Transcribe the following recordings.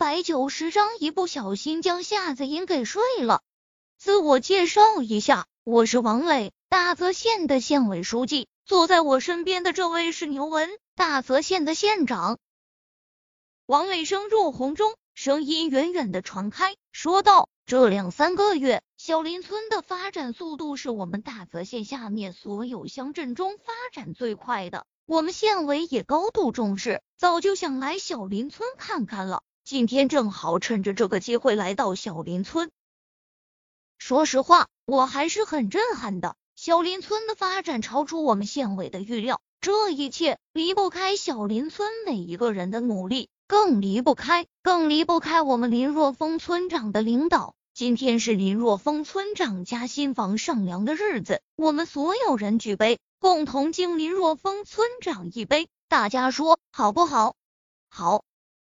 百九十章，一不小心将夏子音给睡了。自我介绍一下，我是王磊，大泽县的县委书记。坐在我身边的这位是牛文，大泽县的县长。王磊声入洪钟，声音远远的传开，说道：“这两三个月，小林村的发展速度是我们大泽县下面所有乡镇中发展最快的。我们县委也高度重视，早就想来小林村看看了。今天正好趁着这个机会来到小林村。说实话，我还是很震撼的。”小林村的发展超出我们县委的预料，这一切离不开小林村每一个人的努力，更离不开，更离不开我们林若风村长的领导。今天是林若风村长家新房上梁的日子，我们所有人举杯，共同敬林若风村长一杯。大家说好不好？好！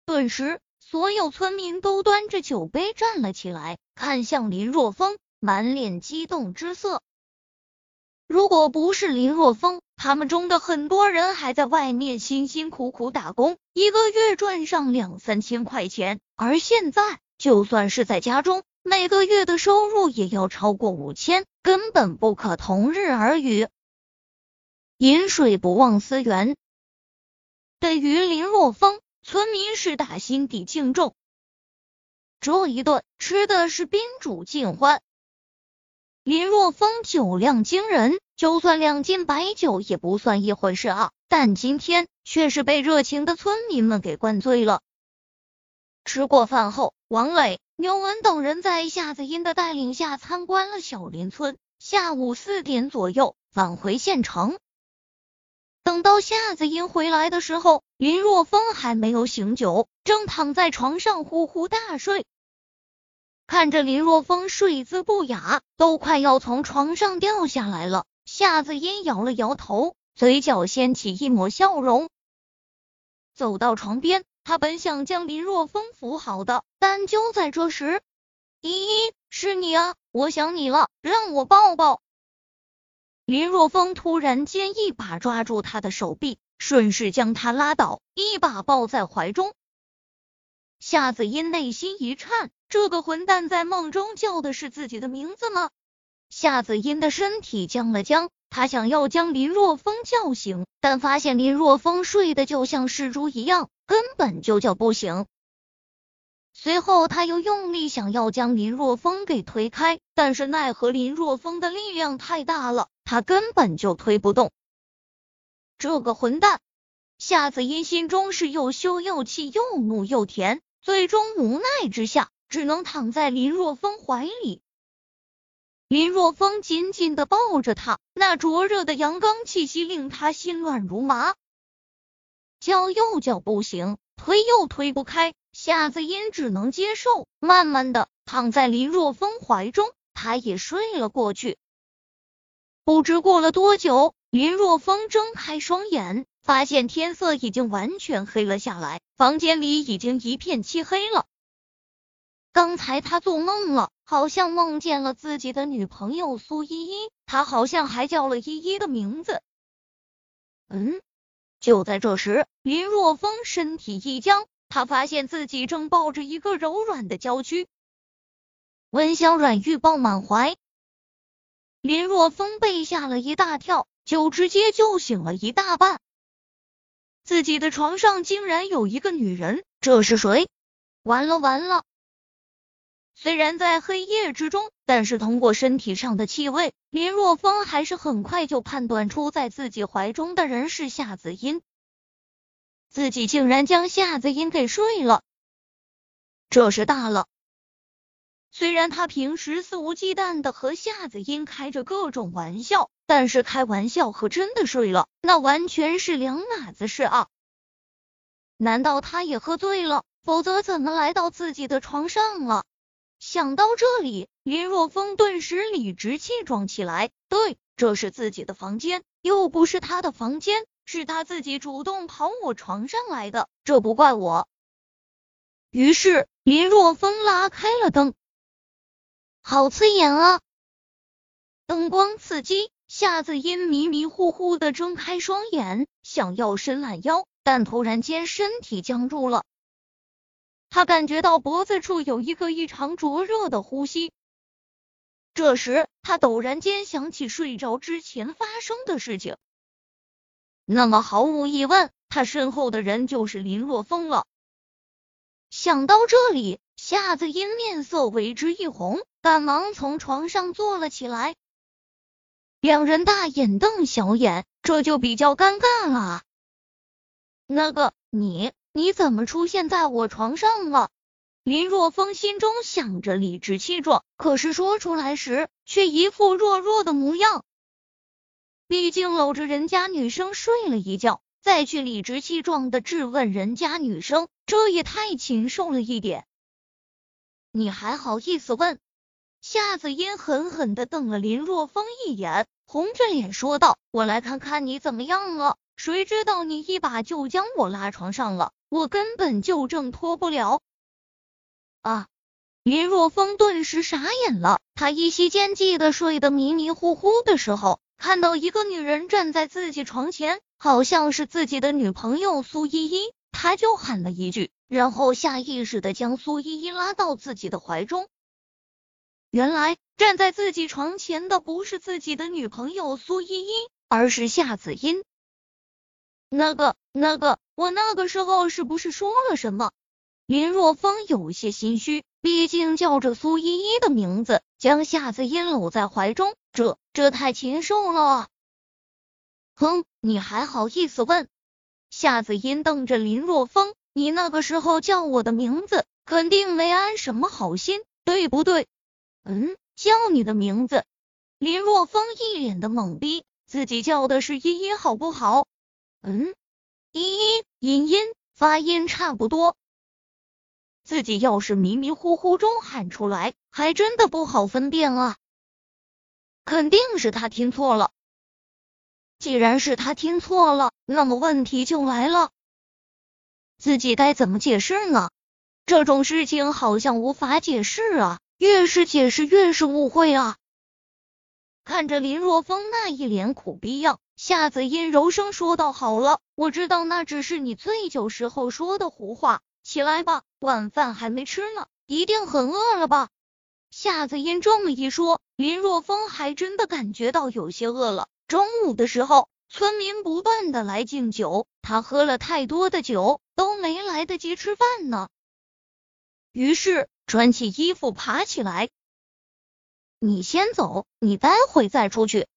顿时，所有村民都端着酒杯站了起来，看向林若风，满脸激动之色。如果不是林若风，他们中的很多人还在外面辛辛苦苦打工，一个月赚上两三千块钱，而现在就算是在家中，每个月的收入也要超过五千，根本不可同日而语。饮水不忘思源，对于林若风，村民是打心底敬重。这一顿吃的是宾主尽欢。林若风酒量惊人，就算两斤白酒也不算一回事啊！但今天却是被热情的村民们给灌醉了。吃过饭后，王磊、牛文等人在夏子音的带领下参观了小林村。下午四点左右返回县城。等到夏子音回来的时候，林若风还没有醒酒，正躺在床上呼呼大睡。看着林若风睡姿不雅，都快要从床上掉下来了。夏子音摇了摇头，嘴角掀起一抹笑容，走到床边。他本想将林若风扶好的，但就在这时，依依，是你啊，我想你了，让我抱抱。林若风突然间一把抓住他的手臂，顺势将他拉倒，一把抱在怀中。夏子音内心一颤。这个混蛋在梦中叫的是自己的名字吗？夏子音的身体僵了僵，他想要将林若风叫醒，但发现林若风睡得就像是猪一样，根本就叫不醒。随后他又用力想要将林若风给推开，但是奈何林若风的力量太大了，他根本就推不动。这个混蛋！夏子音心中是又羞又气又怒又甜，最终无奈之下。只能躺在林若风怀里，林若风紧紧的抱着他，那灼热的阳刚气息令他心乱如麻，叫又叫不醒，推又推不开，夏子音只能接受，慢慢的躺在林若风怀中，他也睡了过去。不知过了多久，林若风睁开双眼，发现天色已经完全黑了下来，房间里已经一片漆黑了。刚才他做梦了，好像梦见了自己的女朋友苏依依，他好像还叫了依依的名字。嗯，就在这时，林若风身体一僵，他发现自己正抱着一个柔软的娇躯，温香软玉抱满怀。林若风被吓了一大跳，就直接就醒了一大半。自己的床上竟然有一个女人，这是谁？完了完了！虽然在黑夜之中，但是通过身体上的气味，林若风还是很快就判断出在自己怀中的人是夏子音。自己竟然将夏子音给睡了，这是大了。虽然他平时肆无忌惮的和夏子音开着各种玩笑，但是开玩笑和真的睡了，那完全是两码子事啊！难道他也喝醉了？否则怎么来到自己的床上了？想到这里，林若风顿时理直气壮起来。对，这是自己的房间，又不是他的房间，是他自己主动跑我床上来的，这不怪我。于是，林若风拉开了灯，好刺眼啊！灯光刺激，夏子音迷迷糊糊的睁开双眼，想要伸懒腰，但突然间身体僵住了。他感觉到脖子处有一个异常灼热的呼吸。这时，他陡然间想起睡着之前发生的事情。那么，毫无疑问，他身后的人就是林若风了。想到这里，夏子音面色为之一红，赶忙从床上坐了起来。两人大眼瞪小眼，这就比较尴尬了。那个，你你怎么出现在我床上了？林若风心中想着，理直气壮，可是说出来时却一副弱弱的模样。毕竟搂着人家女生睡了一觉，再去理直气壮的质问人家女生，这也太禽兽了一点。你还好意思问？夏子音狠狠的瞪了林若风一眼，红着脸说道：“我来看看你怎么样了。谁知道你一把就将我拉床上了，我根本就挣脱不了。”啊！林若风顿时傻眼了，他依稀间记得睡得迷迷糊糊的时候。看到一个女人站在自己床前，好像是自己的女朋友苏依依，他就喊了一句，然后下意识的将苏依依拉到自己的怀中。原来站在自己床前的不是自己的女朋友苏依依，而是夏子音。那个那个，我那个时候是不是说了什么？林若风有些心虚。毕竟叫着苏依依的名字，将夏子音搂在怀中，这这太禽兽了！哼，你还好意思问？夏子音瞪着林若风，你那个时候叫我的名字，肯定没安什么好心，对不对？嗯，叫你的名字。林若风一脸的懵逼，自己叫的是依依，好不好？嗯，依依，音音，发音差不多。自己要是迷迷糊糊中喊出来，还真的不好分辨啊！肯定是他听错了。既然是他听错了，那么问题就来了，自己该怎么解释呢？这种事情好像无法解释啊，越是解释越是误会啊！看着林若风那一脸苦逼样，夏子音柔声说道：“好了，我知道那只是你醉酒时候说的胡话。”起来吧，晚饭还没吃呢，一定很饿了吧？夏子音这么一说，林若风还真的感觉到有些饿了。中午的时候，村民不断的来敬酒，他喝了太多的酒，都没来得及吃饭呢。于是穿起衣服爬起来，你先走，你待会再出去。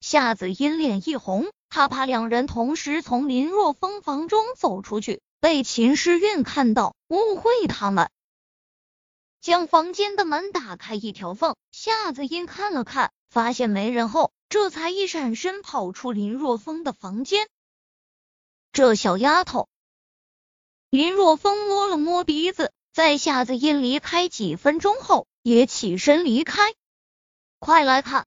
夏子音脸一红，他怕两人同时从林若风房中走出去。被秦诗韵看到，误会他们，将房间的门打开一条缝。夏子音看了看，发现没人后，这才一闪身跑出林若风的房间。这小丫头，林若风摸了摸鼻子，在夏子音离开几分钟后，也起身离开。快来看，